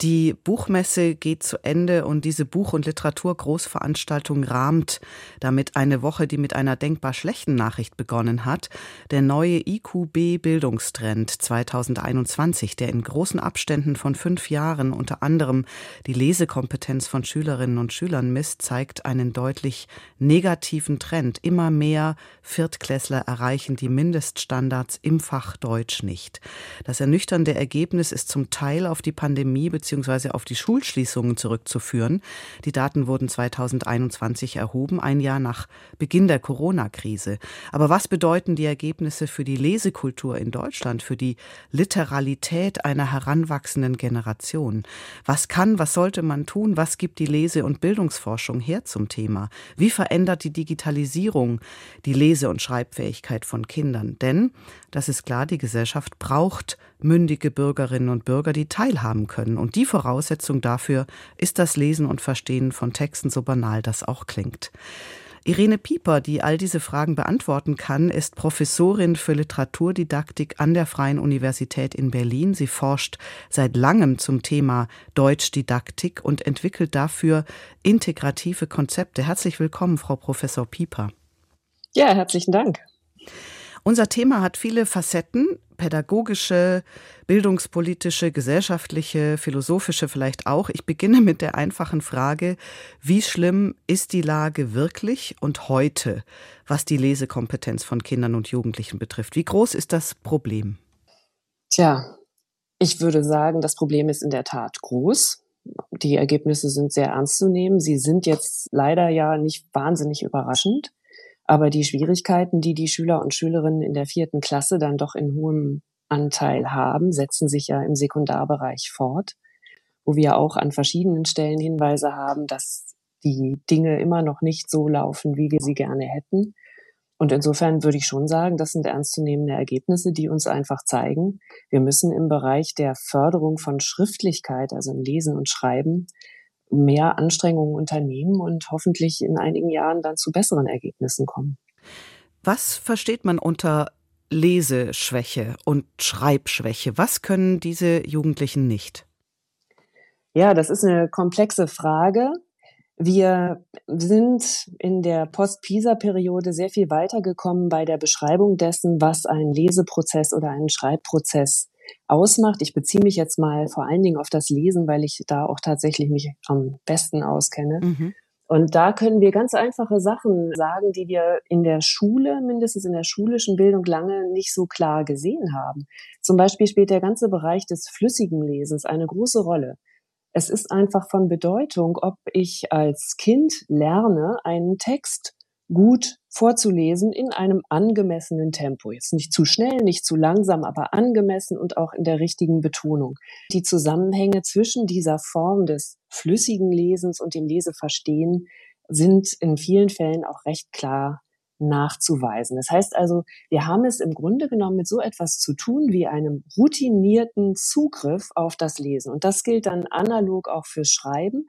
Die Buchmesse geht zu Ende und diese Buch- und Literaturgroßveranstaltung rahmt damit eine Woche, die mit einer denkbar schlechten Nachricht begonnen hat. Der neue IQB-Bildungstrend 2021, der in großen Abständen von fünf Jahren unter anderem die Lesekompetenz von Schülerinnen und Schülern misst, zeigt einen deutlich negativen Trend. Immer mehr Viertklässler erreichen die Mindeststandards im Fach Deutsch nicht. Das ernüchternde Ergebnis ist zum Teil auf die Pandemie bzw. auf die Schulschließungen zurückzuführen. Die Daten wurden 2021 erhoben, ein Jahr nach Beginn der Corona-Krise. Aber was bedeuten die Ergebnisse für die Lesekultur in Deutschland, für die Literalität einer heranwachsenden Generation? Was kann, was sollte man tun? Was gibt die Lese- und Bildungsforschung her zum Thema? Wie verändert die Digitalisierung die Lese- und Schreibfähigkeit von Kindern? Denn, das ist klar, die Gesellschaft braucht mündige Bürgerinnen und Bürger, die teilhaben können. Und die Voraussetzung dafür ist das Lesen und Verstehen von Texten, so banal das auch klingt. Irene Pieper, die all diese Fragen beantworten kann, ist Professorin für Literaturdidaktik an der Freien Universität in Berlin. Sie forscht seit langem zum Thema Deutschdidaktik und entwickelt dafür integrative Konzepte. Herzlich willkommen, Frau Professor Pieper. Ja, herzlichen Dank. Unser Thema hat viele Facetten pädagogische, bildungspolitische, gesellschaftliche, philosophische vielleicht auch. Ich beginne mit der einfachen Frage, wie schlimm ist die Lage wirklich und heute, was die Lesekompetenz von Kindern und Jugendlichen betrifft? Wie groß ist das Problem? Tja, ich würde sagen, das Problem ist in der Tat groß. Die Ergebnisse sind sehr ernst zu nehmen. Sie sind jetzt leider ja nicht wahnsinnig überraschend. Aber die Schwierigkeiten, die die Schüler und Schülerinnen in der vierten Klasse dann doch in hohem Anteil haben, setzen sich ja im Sekundarbereich fort, wo wir auch an verschiedenen Stellen Hinweise haben, dass die Dinge immer noch nicht so laufen, wie wir sie gerne hätten. Und insofern würde ich schon sagen, das sind ernstzunehmende Ergebnisse, die uns einfach zeigen, wir müssen im Bereich der Förderung von Schriftlichkeit, also im Lesen und Schreiben, mehr Anstrengungen unternehmen und hoffentlich in einigen Jahren dann zu besseren Ergebnissen kommen. Was versteht man unter Leseschwäche und Schreibschwäche? Was können diese Jugendlichen nicht? Ja, das ist eine komplexe Frage. Wir sind in der Post-PISA-Periode sehr viel weitergekommen bei der Beschreibung dessen, was ein Leseprozess oder ein Schreibprozess ausmacht. Ich beziehe mich jetzt mal vor allen Dingen auf das Lesen, weil ich da auch tatsächlich mich am besten auskenne. Mhm. Und da können wir ganz einfache Sachen sagen, die wir in der Schule, mindestens in der schulischen Bildung, lange nicht so klar gesehen haben. Zum Beispiel spielt der ganze Bereich des flüssigen Lesens eine große Rolle. Es ist einfach von Bedeutung, ob ich als Kind lerne, einen Text gut vorzulesen in einem angemessenen Tempo. Jetzt nicht zu schnell, nicht zu langsam, aber angemessen und auch in der richtigen Betonung. Die Zusammenhänge zwischen dieser Form des flüssigen Lesens und dem Leseverstehen sind in vielen Fällen auch recht klar nachzuweisen. Das heißt also, wir haben es im Grunde genommen mit so etwas zu tun wie einem routinierten Zugriff auf das Lesen. Und das gilt dann analog auch fürs Schreiben.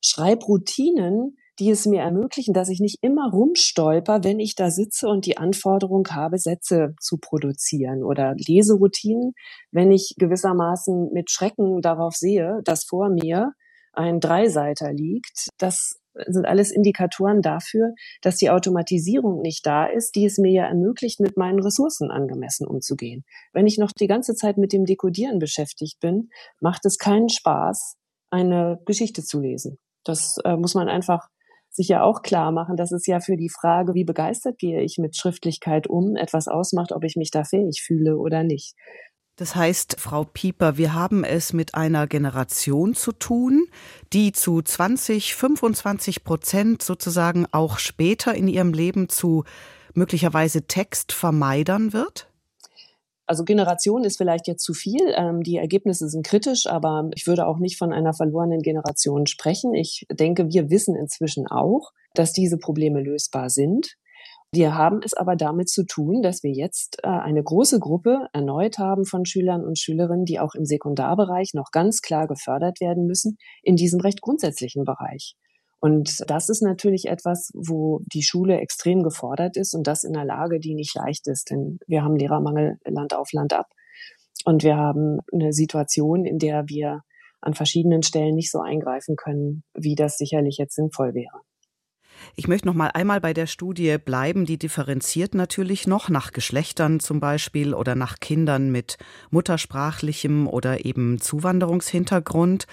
Schreibroutinen die es mir ermöglichen, dass ich nicht immer rumstolper, wenn ich da sitze und die Anforderung habe, Sätze zu produzieren oder Leseroutinen, wenn ich gewissermaßen mit Schrecken darauf sehe, dass vor mir ein Dreiseiter liegt. Das sind alles Indikatoren dafür, dass die Automatisierung nicht da ist, die es mir ja ermöglicht, mit meinen Ressourcen angemessen umzugehen. Wenn ich noch die ganze Zeit mit dem Dekodieren beschäftigt bin, macht es keinen Spaß, eine Geschichte zu lesen. Das äh, muss man einfach sich ja auch klar machen, dass es ja für die Frage, wie begeistert gehe ich mit Schriftlichkeit um, etwas ausmacht, ob ich mich da fähig fühle oder nicht. Das heißt, Frau Pieper, wir haben es mit einer Generation zu tun, die zu 20, 25 Prozent sozusagen auch später in ihrem Leben zu möglicherweise Textvermeidern wird? Also Generation ist vielleicht jetzt zu viel. Ähm, die Ergebnisse sind kritisch, aber ich würde auch nicht von einer verlorenen Generation sprechen. Ich denke, wir wissen inzwischen auch, dass diese Probleme lösbar sind. Wir haben es aber damit zu tun, dass wir jetzt äh, eine große Gruppe erneut haben von Schülern und Schülerinnen, die auch im Sekundarbereich noch ganz klar gefördert werden müssen, in diesem recht grundsätzlichen Bereich. Und das ist natürlich etwas, wo die Schule extrem gefordert ist und das in einer Lage, die nicht leicht ist. Denn wir haben Lehrermangel Land auf Land ab. Und wir haben eine Situation, in der wir an verschiedenen Stellen nicht so eingreifen können, wie das sicherlich jetzt sinnvoll wäre. Ich möchte noch mal einmal bei der Studie bleiben. Die differenziert natürlich noch nach Geschlechtern zum Beispiel oder nach Kindern mit muttersprachlichem oder eben Zuwanderungshintergrund.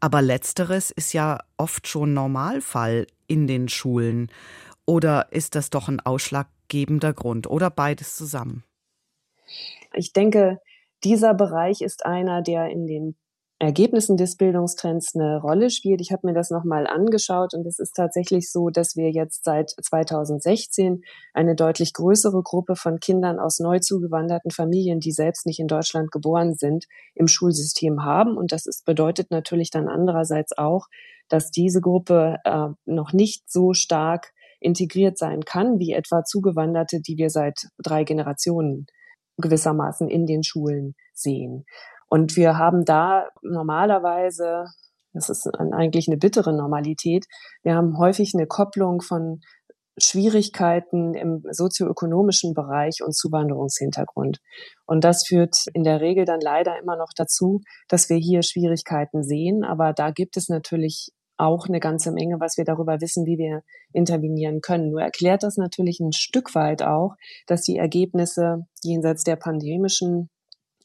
Aber letzteres ist ja oft schon Normalfall in den Schulen. Oder ist das doch ein ausschlaggebender Grund oder beides zusammen? Ich denke, dieser Bereich ist einer, der in den Ergebnissen des Bildungstrends eine Rolle spielt. Ich habe mir das nochmal angeschaut und es ist tatsächlich so, dass wir jetzt seit 2016 eine deutlich größere Gruppe von Kindern aus neu zugewanderten Familien, die selbst nicht in Deutschland geboren sind, im Schulsystem haben. Und das ist, bedeutet natürlich dann andererseits auch, dass diese Gruppe äh, noch nicht so stark integriert sein kann, wie etwa Zugewanderte, die wir seit drei Generationen gewissermaßen in den Schulen sehen. Und wir haben da normalerweise, das ist eigentlich eine bittere Normalität, wir haben häufig eine Kopplung von Schwierigkeiten im sozioökonomischen Bereich und Zuwanderungshintergrund. Und das führt in der Regel dann leider immer noch dazu, dass wir hier Schwierigkeiten sehen. Aber da gibt es natürlich auch eine ganze Menge, was wir darüber wissen, wie wir intervenieren können. Nur erklärt das natürlich ein Stück weit auch, dass die Ergebnisse jenseits der pandemischen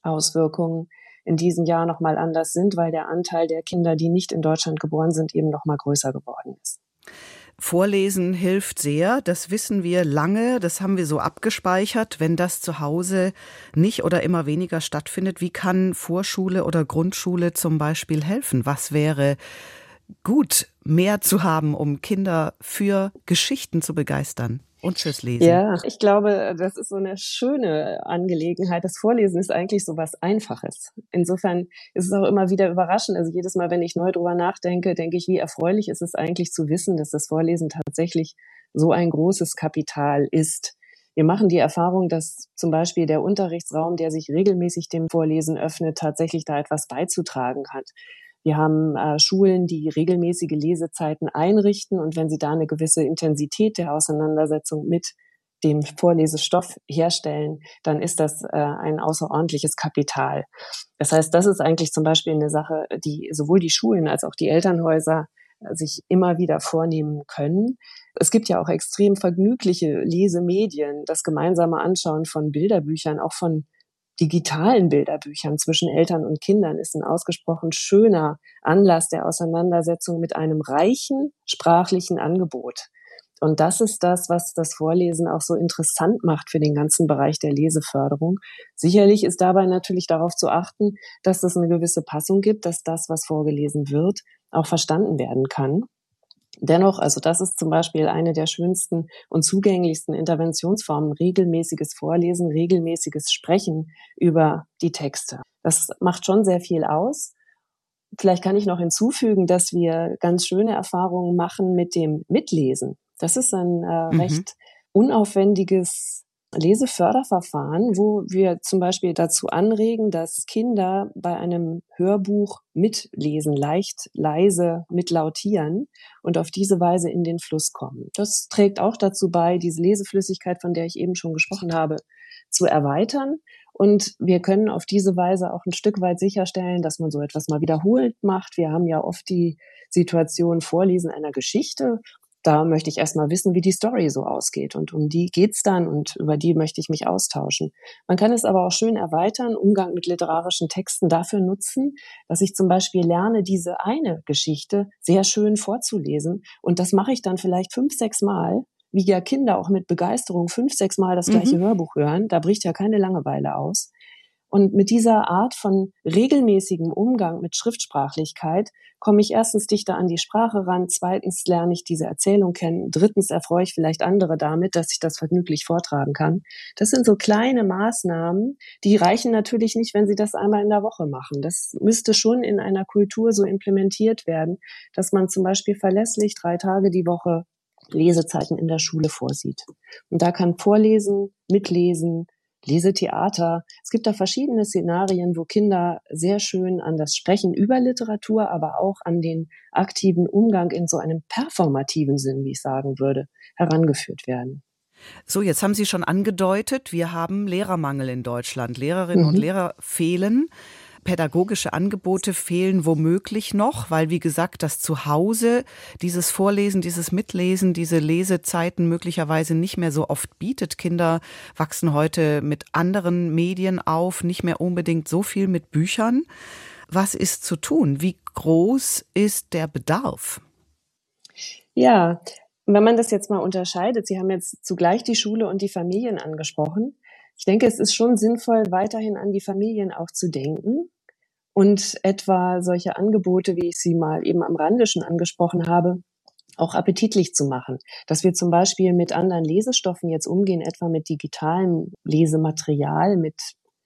Auswirkungen in diesem Jahr nochmal anders sind, weil der Anteil der Kinder, die nicht in Deutschland geboren sind, eben nochmal größer geworden ist. Vorlesen hilft sehr, das wissen wir lange, das haben wir so abgespeichert. Wenn das zu Hause nicht oder immer weniger stattfindet, wie kann Vorschule oder Grundschule zum Beispiel helfen? Was wäre gut, mehr zu haben, um Kinder für Geschichten zu begeistern? Und fürs Lesen. Ja, ich glaube, das ist so eine schöne Angelegenheit. Das Vorlesen ist eigentlich so was Einfaches. Insofern ist es auch immer wieder überraschend. Also jedes Mal, wenn ich neu drüber nachdenke, denke ich, wie erfreulich ist es eigentlich zu wissen, dass das Vorlesen tatsächlich so ein großes Kapital ist. Wir machen die Erfahrung, dass zum Beispiel der Unterrichtsraum, der sich regelmäßig dem Vorlesen öffnet, tatsächlich da etwas beizutragen hat. Wir haben äh, Schulen, die regelmäßige Lesezeiten einrichten und wenn sie da eine gewisse Intensität der Auseinandersetzung mit dem Vorlesestoff herstellen, dann ist das äh, ein außerordentliches Kapital. Das heißt, das ist eigentlich zum Beispiel eine Sache, die sowohl die Schulen als auch die Elternhäuser äh, sich immer wieder vornehmen können. Es gibt ja auch extrem vergnügliche Lesemedien, das gemeinsame Anschauen von Bilderbüchern, auch von digitalen Bilderbüchern zwischen Eltern und Kindern ist ein ausgesprochen schöner Anlass der Auseinandersetzung mit einem reichen sprachlichen Angebot. Und das ist das, was das Vorlesen auch so interessant macht für den ganzen Bereich der Leseförderung. Sicherlich ist dabei natürlich darauf zu achten, dass es eine gewisse Passung gibt, dass das, was vorgelesen wird, auch verstanden werden kann. Dennoch, also das ist zum Beispiel eine der schönsten und zugänglichsten Interventionsformen, regelmäßiges Vorlesen, regelmäßiges Sprechen über die Texte. Das macht schon sehr viel aus. Vielleicht kann ich noch hinzufügen, dass wir ganz schöne Erfahrungen machen mit dem Mitlesen. Das ist ein äh, mhm. recht unaufwendiges Leseförderverfahren, wo wir zum Beispiel dazu anregen, dass Kinder bei einem Hörbuch mitlesen, leicht, leise mitlautieren und auf diese Weise in den Fluss kommen. Das trägt auch dazu bei, diese Leseflüssigkeit, von der ich eben schon gesprochen habe, zu erweitern. Und wir können auf diese Weise auch ein Stück weit sicherstellen, dass man so etwas mal wiederholt macht. Wir haben ja oft die Situation Vorlesen einer Geschichte da möchte ich erstmal wissen, wie die Story so ausgeht. Und um die geht's dann und über die möchte ich mich austauschen. Man kann es aber auch schön erweitern, Umgang mit literarischen Texten dafür nutzen, dass ich zum Beispiel lerne, diese eine Geschichte sehr schön vorzulesen. Und das mache ich dann vielleicht fünf, sechs Mal, wie ja Kinder auch mit Begeisterung fünf, sechs Mal das gleiche mhm. Hörbuch hören. Da bricht ja keine Langeweile aus. Und mit dieser Art von regelmäßigem Umgang mit Schriftsprachlichkeit komme ich erstens dichter an die Sprache ran, zweitens lerne ich diese Erzählung kennen, drittens erfreue ich vielleicht andere damit, dass ich das vergnüglich vortragen kann. Das sind so kleine Maßnahmen, die reichen natürlich nicht, wenn Sie das einmal in der Woche machen. Das müsste schon in einer Kultur so implementiert werden, dass man zum Beispiel verlässlich drei Tage die Woche Lesezeiten in der Schule vorsieht. Und da kann Vorlesen, Mitlesen, Lesetheater. Es gibt da verschiedene Szenarien, wo Kinder sehr schön an das Sprechen über Literatur, aber auch an den aktiven Umgang in so einem performativen Sinn, wie ich sagen würde, herangeführt werden. So, jetzt haben Sie schon angedeutet, wir haben Lehrermangel in Deutschland. Lehrerinnen mhm. und Lehrer fehlen pädagogische Angebote fehlen womöglich noch, weil wie gesagt, das Zuhause dieses Vorlesen, dieses Mitlesen, diese Lesezeiten möglicherweise nicht mehr so oft bietet. Kinder wachsen heute mit anderen Medien auf, nicht mehr unbedingt so viel mit Büchern. Was ist zu tun? Wie groß ist der Bedarf? Ja, wenn man das jetzt mal unterscheidet, Sie haben jetzt zugleich die Schule und die Familien angesprochen. Ich denke, es ist schon sinnvoll, weiterhin an die Familien auch zu denken und etwa solche Angebote, wie ich sie mal eben am Rande schon angesprochen habe, auch appetitlich zu machen. Dass wir zum Beispiel mit anderen Lesestoffen jetzt umgehen, etwa mit digitalem Lesematerial, mit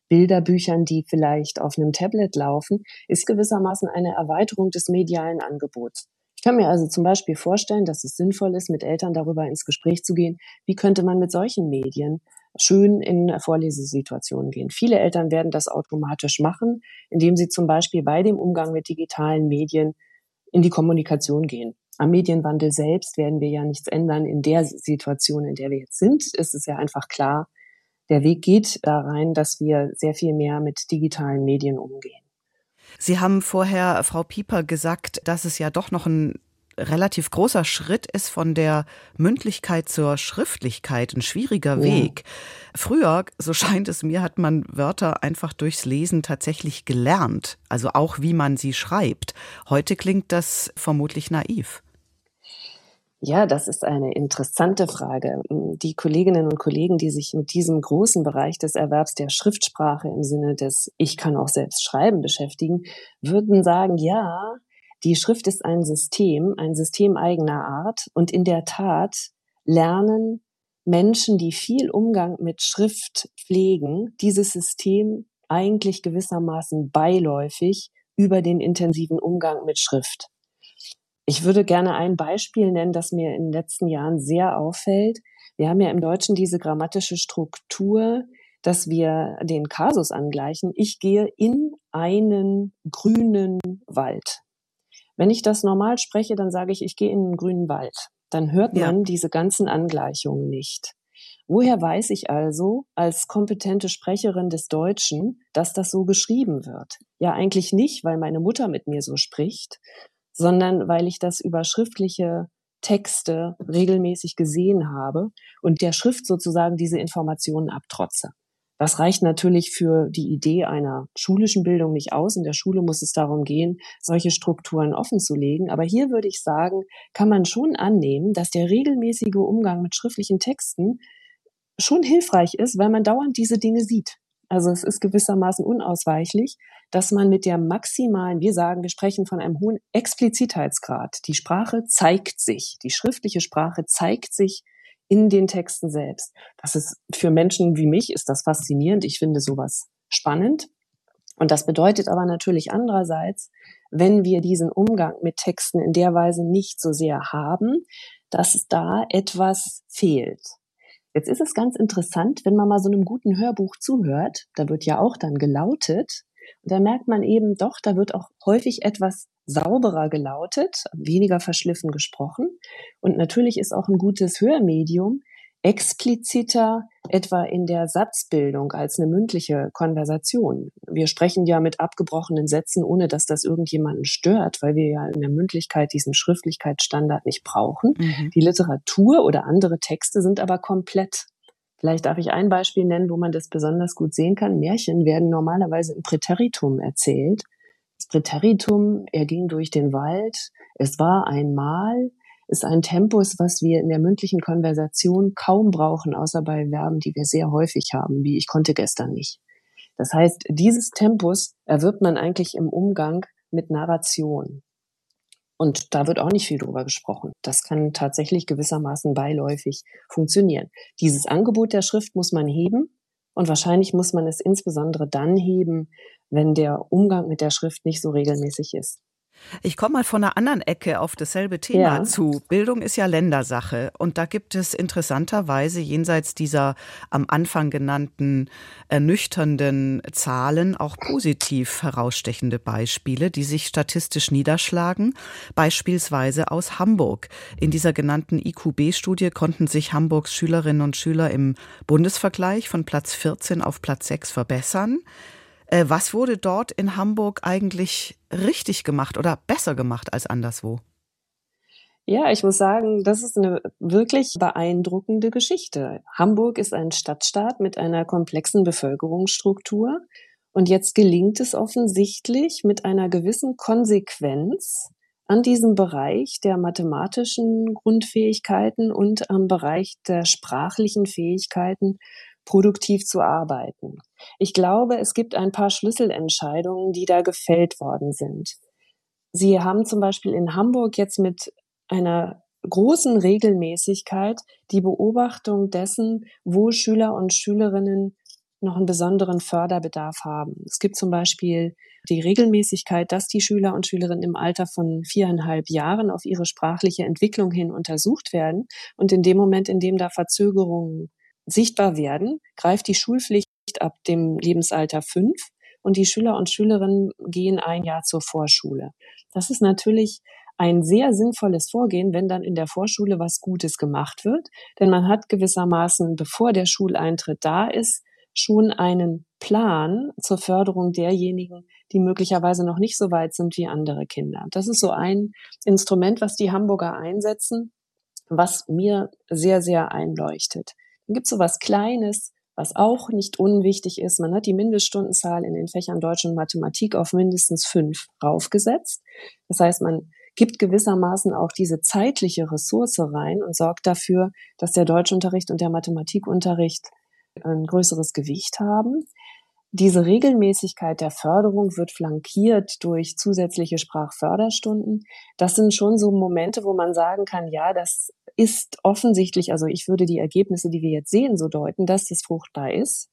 Bilderbüchern, die vielleicht auf einem Tablet laufen, ist gewissermaßen eine Erweiterung des medialen Angebots. Ich kann mir also zum Beispiel vorstellen, dass es sinnvoll ist, mit Eltern darüber ins Gespräch zu gehen, wie könnte man mit solchen Medien schön in Vorlesesituationen gehen. Viele Eltern werden das automatisch machen, indem sie zum Beispiel bei dem Umgang mit digitalen Medien in die Kommunikation gehen. Am Medienwandel selbst werden wir ja nichts ändern. In der Situation, in der wir jetzt sind, ist es ja einfach klar, der Weg geht da rein, dass wir sehr viel mehr mit digitalen Medien umgehen. Sie haben vorher, Frau Pieper, gesagt, dass es ja doch noch ein relativ großer Schritt ist von der Mündlichkeit zur Schriftlichkeit, ein schwieriger ja. Weg. Früher, so scheint es mir, hat man Wörter einfach durchs Lesen tatsächlich gelernt, also auch wie man sie schreibt. Heute klingt das vermutlich naiv. Ja, das ist eine interessante Frage. Die Kolleginnen und Kollegen, die sich mit diesem großen Bereich des Erwerbs der Schriftsprache im Sinne des Ich kann auch selbst schreiben beschäftigen, würden sagen, ja, die Schrift ist ein System, ein System eigener Art. Und in der Tat lernen Menschen, die viel Umgang mit Schrift pflegen, dieses System eigentlich gewissermaßen beiläufig über den intensiven Umgang mit Schrift. Ich würde gerne ein Beispiel nennen, das mir in den letzten Jahren sehr auffällt. Wir haben ja im Deutschen diese grammatische Struktur, dass wir den Kasus angleichen. Ich gehe in einen grünen Wald. Wenn ich das normal spreche, dann sage ich, ich gehe in einen grünen Wald. Dann hört man ja. diese ganzen Angleichungen nicht. Woher weiß ich also als kompetente Sprecherin des Deutschen, dass das so geschrieben wird? Ja, eigentlich nicht, weil meine Mutter mit mir so spricht, sondern weil ich das über schriftliche Texte regelmäßig gesehen habe und der Schrift sozusagen diese Informationen abtrotze. Das reicht natürlich für die Idee einer schulischen Bildung nicht aus. In der Schule muss es darum gehen, solche Strukturen offen zu legen. Aber hier würde ich sagen, kann man schon annehmen, dass der regelmäßige Umgang mit schriftlichen Texten schon hilfreich ist, weil man dauernd diese Dinge sieht. Also es ist gewissermaßen unausweichlich, dass man mit der maximalen, wir sagen, wir sprechen von einem hohen Explizitheitsgrad. Die Sprache zeigt sich, die schriftliche Sprache zeigt sich in den Texten selbst. Das ist für Menschen wie mich ist das faszinierend. Ich finde sowas spannend. Und das bedeutet aber natürlich andererseits, wenn wir diesen Umgang mit Texten in der Weise nicht so sehr haben, dass da etwas fehlt. Jetzt ist es ganz interessant, wenn man mal so einem guten Hörbuch zuhört, da wird ja auch dann gelautet, und da merkt man eben doch, da wird auch häufig etwas sauberer gelautet, weniger verschliffen gesprochen. Und natürlich ist auch ein gutes Hörmedium expliziter etwa in der Satzbildung als eine mündliche Konversation. Wir sprechen ja mit abgebrochenen Sätzen, ohne dass das irgendjemanden stört, weil wir ja in der Mündlichkeit diesen Schriftlichkeitsstandard nicht brauchen. Mhm. Die Literatur oder andere Texte sind aber komplett. Vielleicht darf ich ein Beispiel nennen, wo man das besonders gut sehen kann. Märchen werden normalerweise im Präteritum erzählt. Präteritum, er ging durch den Wald, es war einmal, ist ein Tempus, was wir in der mündlichen Konversation kaum brauchen, außer bei Verben, die wir sehr häufig haben, wie ich konnte gestern nicht. Das heißt, dieses Tempus erwirbt man eigentlich im Umgang mit Narration. Und da wird auch nicht viel drüber gesprochen. Das kann tatsächlich gewissermaßen beiläufig funktionieren. Dieses Angebot der Schrift muss man heben und wahrscheinlich muss man es insbesondere dann heben, wenn der Umgang mit der Schrift nicht so regelmäßig ist. Ich komme mal von einer anderen Ecke auf dasselbe Thema ja. zu. Bildung ist ja Ländersache und da gibt es interessanterweise jenseits dieser am Anfang genannten ernüchternden Zahlen auch positiv herausstechende Beispiele, die sich statistisch niederschlagen. Beispielsweise aus Hamburg. In dieser genannten IQB-Studie konnten sich Hamburgs Schülerinnen und Schüler im Bundesvergleich von Platz 14 auf Platz 6 verbessern. Äh, was wurde dort in Hamburg eigentlich richtig gemacht oder besser gemacht als anderswo? Ja, ich muss sagen, das ist eine wirklich beeindruckende Geschichte. Hamburg ist ein Stadtstaat mit einer komplexen Bevölkerungsstruktur. Und jetzt gelingt es offensichtlich mit einer gewissen Konsequenz an diesem Bereich der mathematischen Grundfähigkeiten und am Bereich der sprachlichen Fähigkeiten produktiv zu arbeiten. Ich glaube, es gibt ein paar Schlüsselentscheidungen, die da gefällt worden sind. Sie haben zum Beispiel in Hamburg jetzt mit einer großen Regelmäßigkeit die Beobachtung dessen, wo Schüler und Schülerinnen noch einen besonderen Förderbedarf haben. Es gibt zum Beispiel die Regelmäßigkeit, dass die Schüler und Schülerinnen im Alter von viereinhalb Jahren auf ihre sprachliche Entwicklung hin untersucht werden. Und in dem Moment, in dem da Verzögerungen sichtbar werden, greift die Schulpflicht ab dem Lebensalter fünf und die Schüler und Schülerinnen gehen ein Jahr zur Vorschule. Das ist natürlich ein sehr sinnvolles Vorgehen, wenn dann in der Vorschule was Gutes gemacht wird, denn man hat gewissermaßen, bevor der Schuleintritt da ist, schon einen Plan zur Förderung derjenigen, die möglicherweise noch nicht so weit sind wie andere Kinder. Das ist so ein Instrument, was die Hamburger einsetzen, was mir sehr, sehr einleuchtet. Dann gibt es so was Kleines, was auch nicht unwichtig ist. Man hat die Mindeststundenzahl in den Fächern Deutsch und Mathematik auf mindestens fünf raufgesetzt. Das heißt, man gibt gewissermaßen auch diese zeitliche Ressource rein und sorgt dafür, dass der Deutschunterricht und der Mathematikunterricht ein größeres Gewicht haben. Diese Regelmäßigkeit der Förderung wird flankiert durch zusätzliche Sprachförderstunden. Das sind schon so Momente, wo man sagen kann, ja, das ist offensichtlich, also ich würde die Ergebnisse, die wir jetzt sehen, so deuten, dass das fruchtbar ist.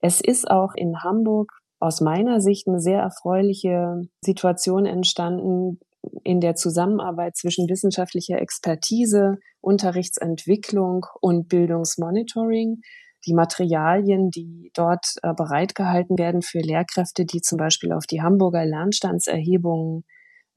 Es ist auch in Hamburg aus meiner Sicht eine sehr erfreuliche Situation entstanden in der Zusammenarbeit zwischen wissenschaftlicher Expertise, Unterrichtsentwicklung und Bildungsmonitoring die Materialien, die dort äh, bereitgehalten werden für Lehrkräfte, die zum Beispiel auf die Hamburger Lernstandserhebungen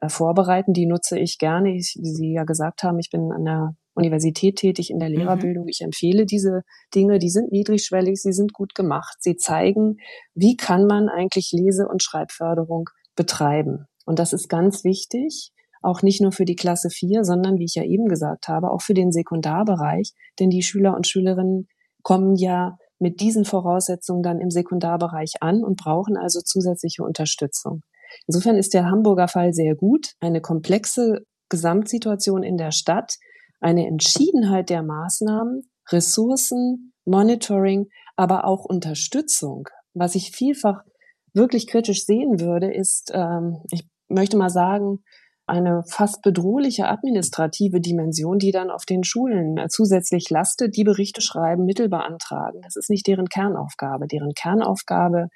äh, vorbereiten, die nutze ich gerne. Ich, wie Sie ja gesagt haben, ich bin an der Universität tätig in der mhm. Lehrerbildung. Ich empfehle diese Dinge, die sind niedrigschwellig, sie sind gut gemacht. Sie zeigen, wie kann man eigentlich Lese- und Schreibförderung betreiben. Und das ist ganz wichtig, auch nicht nur für die Klasse 4, sondern wie ich ja eben gesagt habe, auch für den Sekundarbereich, denn die Schüler und Schülerinnen kommen ja mit diesen Voraussetzungen dann im Sekundarbereich an und brauchen also zusätzliche Unterstützung. Insofern ist der Hamburger Fall sehr gut. Eine komplexe Gesamtsituation in der Stadt, eine Entschiedenheit der Maßnahmen, Ressourcen, Monitoring, aber auch Unterstützung. Was ich vielfach wirklich kritisch sehen würde, ist, ähm, ich möchte mal sagen, eine fast bedrohliche administrative Dimension, die dann auf den Schulen äh, zusätzlich lastet, die Berichte schreiben, Mittel beantragen. Das ist nicht deren Kernaufgabe. Deren Kernaufgabe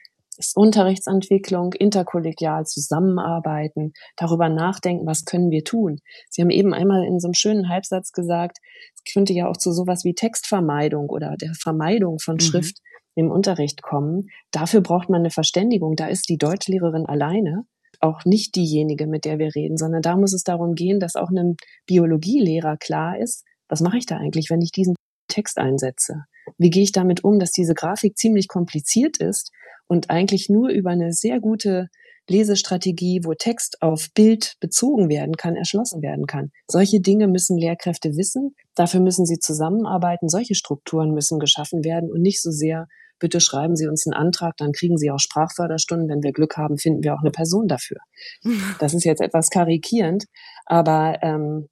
ist Unterrichtsentwicklung, interkollegial zusammenarbeiten, darüber nachdenken, was können wir tun. Sie haben eben einmal in so einem schönen Halbsatz gesagt, es könnte ja auch zu sowas wie Textvermeidung oder der Vermeidung von mhm. Schrift im Unterricht kommen. Dafür braucht man eine Verständigung. Da ist die Deutschlehrerin alleine auch nicht diejenige, mit der wir reden, sondern da muss es darum gehen, dass auch einem Biologielehrer klar ist, was mache ich da eigentlich, wenn ich diesen Text einsetze? Wie gehe ich damit um, dass diese Grafik ziemlich kompliziert ist und eigentlich nur über eine sehr gute Lesestrategie, wo Text auf Bild bezogen werden kann, erschlossen werden kann. Solche Dinge müssen Lehrkräfte wissen. Dafür müssen sie zusammenarbeiten. Solche Strukturen müssen geschaffen werden und nicht so sehr bitte schreiben Sie uns einen Antrag, dann kriegen Sie auch Sprachförderstunden. Wenn wir Glück haben, finden wir auch eine Person dafür. Das ist jetzt etwas karikierend, aber ähm,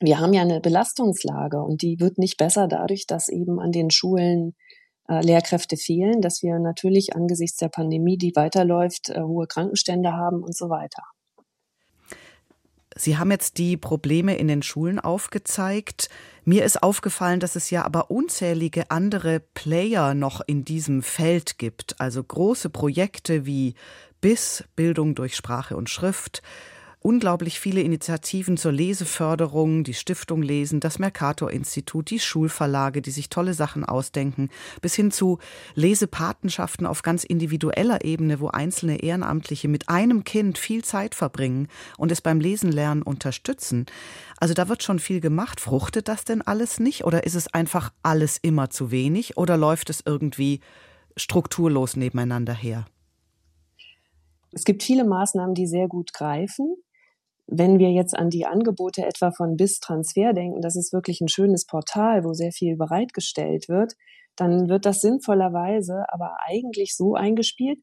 wir haben ja eine Belastungslage und die wird nicht besser dadurch, dass eben an den Schulen äh, Lehrkräfte fehlen, dass wir natürlich angesichts der Pandemie, die weiterläuft, äh, hohe Krankenstände haben und so weiter. Sie haben jetzt die Probleme in den Schulen aufgezeigt. Mir ist aufgefallen, dass es ja aber unzählige andere Player noch in diesem Feld gibt. Also große Projekte wie BIS, Bildung durch Sprache und Schrift, unglaublich viele Initiativen zur Leseförderung, die Stiftung Lesen, das Mercator-Institut, die Schulverlage, die sich tolle Sachen ausdenken, bis hin zu Lesepatenschaften auf ganz individueller Ebene, wo einzelne Ehrenamtliche mit einem Kind viel Zeit verbringen und es beim Lesen lernen unterstützen. Also da wird schon viel gemacht. Fruchtet das denn alles nicht? Oder ist es einfach alles immer zu wenig? Oder läuft es irgendwie strukturlos nebeneinander her? Es gibt viele Maßnahmen, die sehr gut greifen. Wenn wir jetzt an die Angebote etwa von BIS Transfer denken, das ist wirklich ein schönes Portal, wo sehr viel bereitgestellt wird, dann wird das sinnvollerweise aber eigentlich so eingespielt.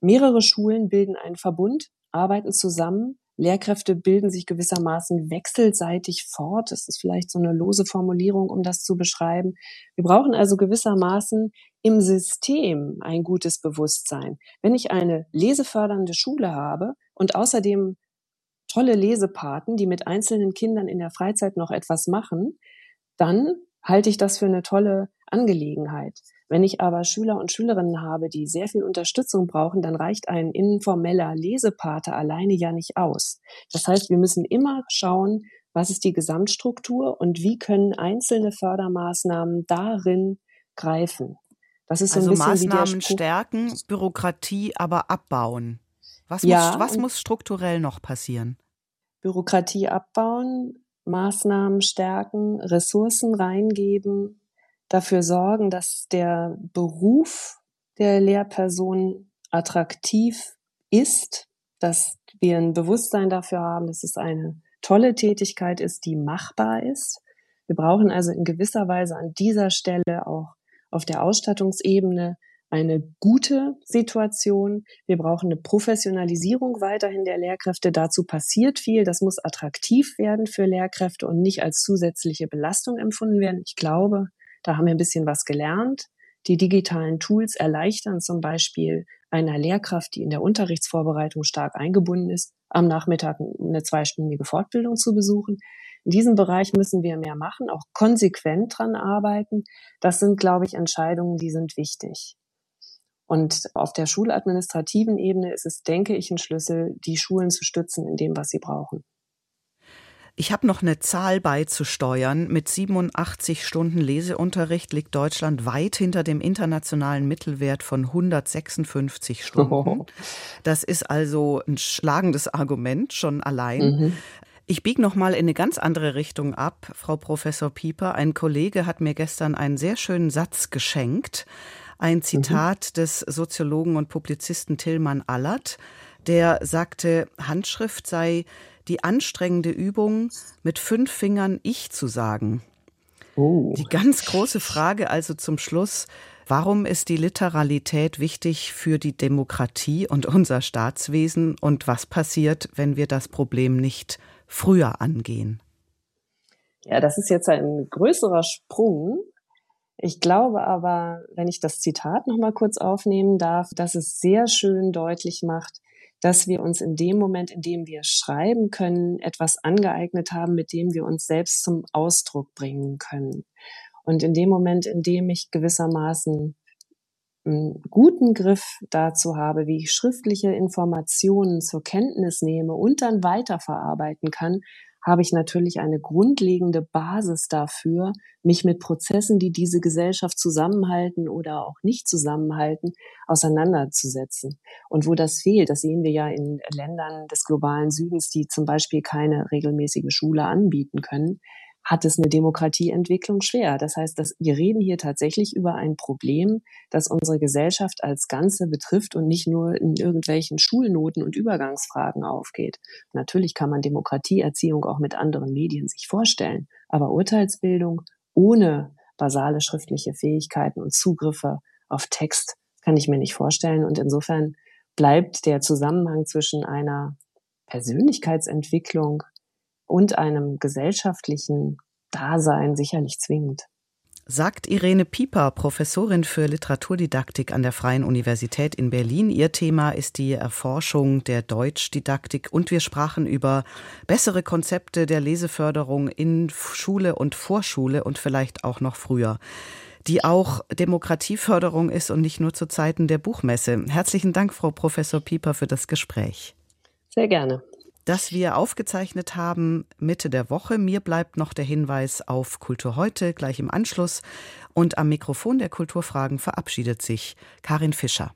Mehrere Schulen bilden einen Verbund, arbeiten zusammen. Lehrkräfte bilden sich gewissermaßen wechselseitig fort. Das ist vielleicht so eine lose Formulierung, um das zu beschreiben. Wir brauchen also gewissermaßen im System ein gutes Bewusstsein. Wenn ich eine lesefördernde Schule habe und außerdem tolle Lesepaten, die mit einzelnen Kindern in der Freizeit noch etwas machen, dann halte ich das für eine tolle Angelegenheit. Wenn ich aber Schüler und Schülerinnen habe, die sehr viel Unterstützung brauchen, dann reicht ein informeller Lesepate alleine ja nicht aus. Das heißt, wir müssen immer schauen, was ist die Gesamtstruktur und wie können einzelne Fördermaßnahmen darin greifen. Das ist so also ein bisschen Maßnahmen stärken, Bürokratie aber abbauen. Was, ja, muss, was muss strukturell noch passieren? Bürokratie abbauen, Maßnahmen stärken, Ressourcen reingeben, dafür sorgen, dass der Beruf der Lehrperson attraktiv ist, dass wir ein Bewusstsein dafür haben, dass es eine tolle Tätigkeit ist, die machbar ist. Wir brauchen also in gewisser Weise an dieser Stelle auch auf der Ausstattungsebene eine gute Situation. Wir brauchen eine Professionalisierung weiterhin der Lehrkräfte. Dazu passiert viel. Das muss attraktiv werden für Lehrkräfte und nicht als zusätzliche Belastung empfunden werden. Ich glaube, da haben wir ein bisschen was gelernt. Die digitalen Tools erleichtern zum Beispiel einer Lehrkraft, die in der Unterrichtsvorbereitung stark eingebunden ist, am Nachmittag eine zweistündige Fortbildung zu besuchen. In diesem Bereich müssen wir mehr machen, auch konsequent dran arbeiten. Das sind, glaube ich, Entscheidungen, die sind wichtig. Und auf der schuladministrativen Ebene ist es, denke ich, ein Schlüssel, die Schulen zu stützen in dem, was sie brauchen. Ich habe noch eine Zahl beizusteuern. Mit 87 Stunden Leseunterricht liegt Deutschland weit hinter dem internationalen Mittelwert von 156 Stunden. Das ist also ein schlagendes Argument schon allein. Mhm. Ich biege noch mal in eine ganz andere Richtung ab, Frau Professor Pieper. Ein Kollege hat mir gestern einen sehr schönen Satz geschenkt. Ein mhm. Zitat mhm. des Soziologen und Publizisten Tillmann Allert, der sagte, Handschrift sei die anstrengende Übung, mit fünf Fingern Ich zu sagen. Oh. Die ganz große Frage also zum Schluss, warum ist die Literalität wichtig für die Demokratie und unser Staatswesen und was passiert, wenn wir das Problem nicht früher angehen? Ja, das ist jetzt ein größerer Sprung. Ich glaube aber, wenn ich das Zitat noch mal kurz aufnehmen darf, dass es sehr schön deutlich macht, dass wir uns in dem Moment, in dem wir schreiben können, etwas angeeignet haben, mit dem wir uns selbst zum Ausdruck bringen können. Und in dem Moment, in dem ich gewissermaßen einen guten Griff dazu habe, wie ich schriftliche Informationen zur Kenntnis nehme und dann weiterverarbeiten kann, habe ich natürlich eine grundlegende Basis dafür, mich mit Prozessen, die diese Gesellschaft zusammenhalten oder auch nicht zusammenhalten, auseinanderzusetzen. Und wo das fehlt, das sehen wir ja in Ländern des globalen Südens, die zum Beispiel keine regelmäßige Schule anbieten können, hat es eine Demokratieentwicklung schwer. Das heißt, dass wir reden hier tatsächlich über ein Problem, das unsere Gesellschaft als Ganze betrifft und nicht nur in irgendwelchen Schulnoten und Übergangsfragen aufgeht. Natürlich kann man Demokratieerziehung auch mit anderen Medien sich vorstellen, aber Urteilsbildung ohne basale schriftliche Fähigkeiten und Zugriffe auf Text kann ich mir nicht vorstellen. Und insofern bleibt der Zusammenhang zwischen einer Persönlichkeitsentwicklung und einem gesellschaftlichen Dasein sicherlich zwingend. Sagt Irene Pieper, Professorin für Literaturdidaktik an der Freien Universität in Berlin. Ihr Thema ist die Erforschung der Deutschdidaktik und wir sprachen über bessere Konzepte der Leseförderung in Schule und Vorschule und vielleicht auch noch früher die auch Demokratieförderung ist und nicht nur zu Zeiten der Buchmesse. Herzlichen Dank, Frau Professor Pieper, für das Gespräch. Sehr gerne. Das wir aufgezeichnet haben Mitte der Woche. Mir bleibt noch der Hinweis auf Kultur heute gleich im Anschluss. Und am Mikrofon der Kulturfragen verabschiedet sich Karin Fischer.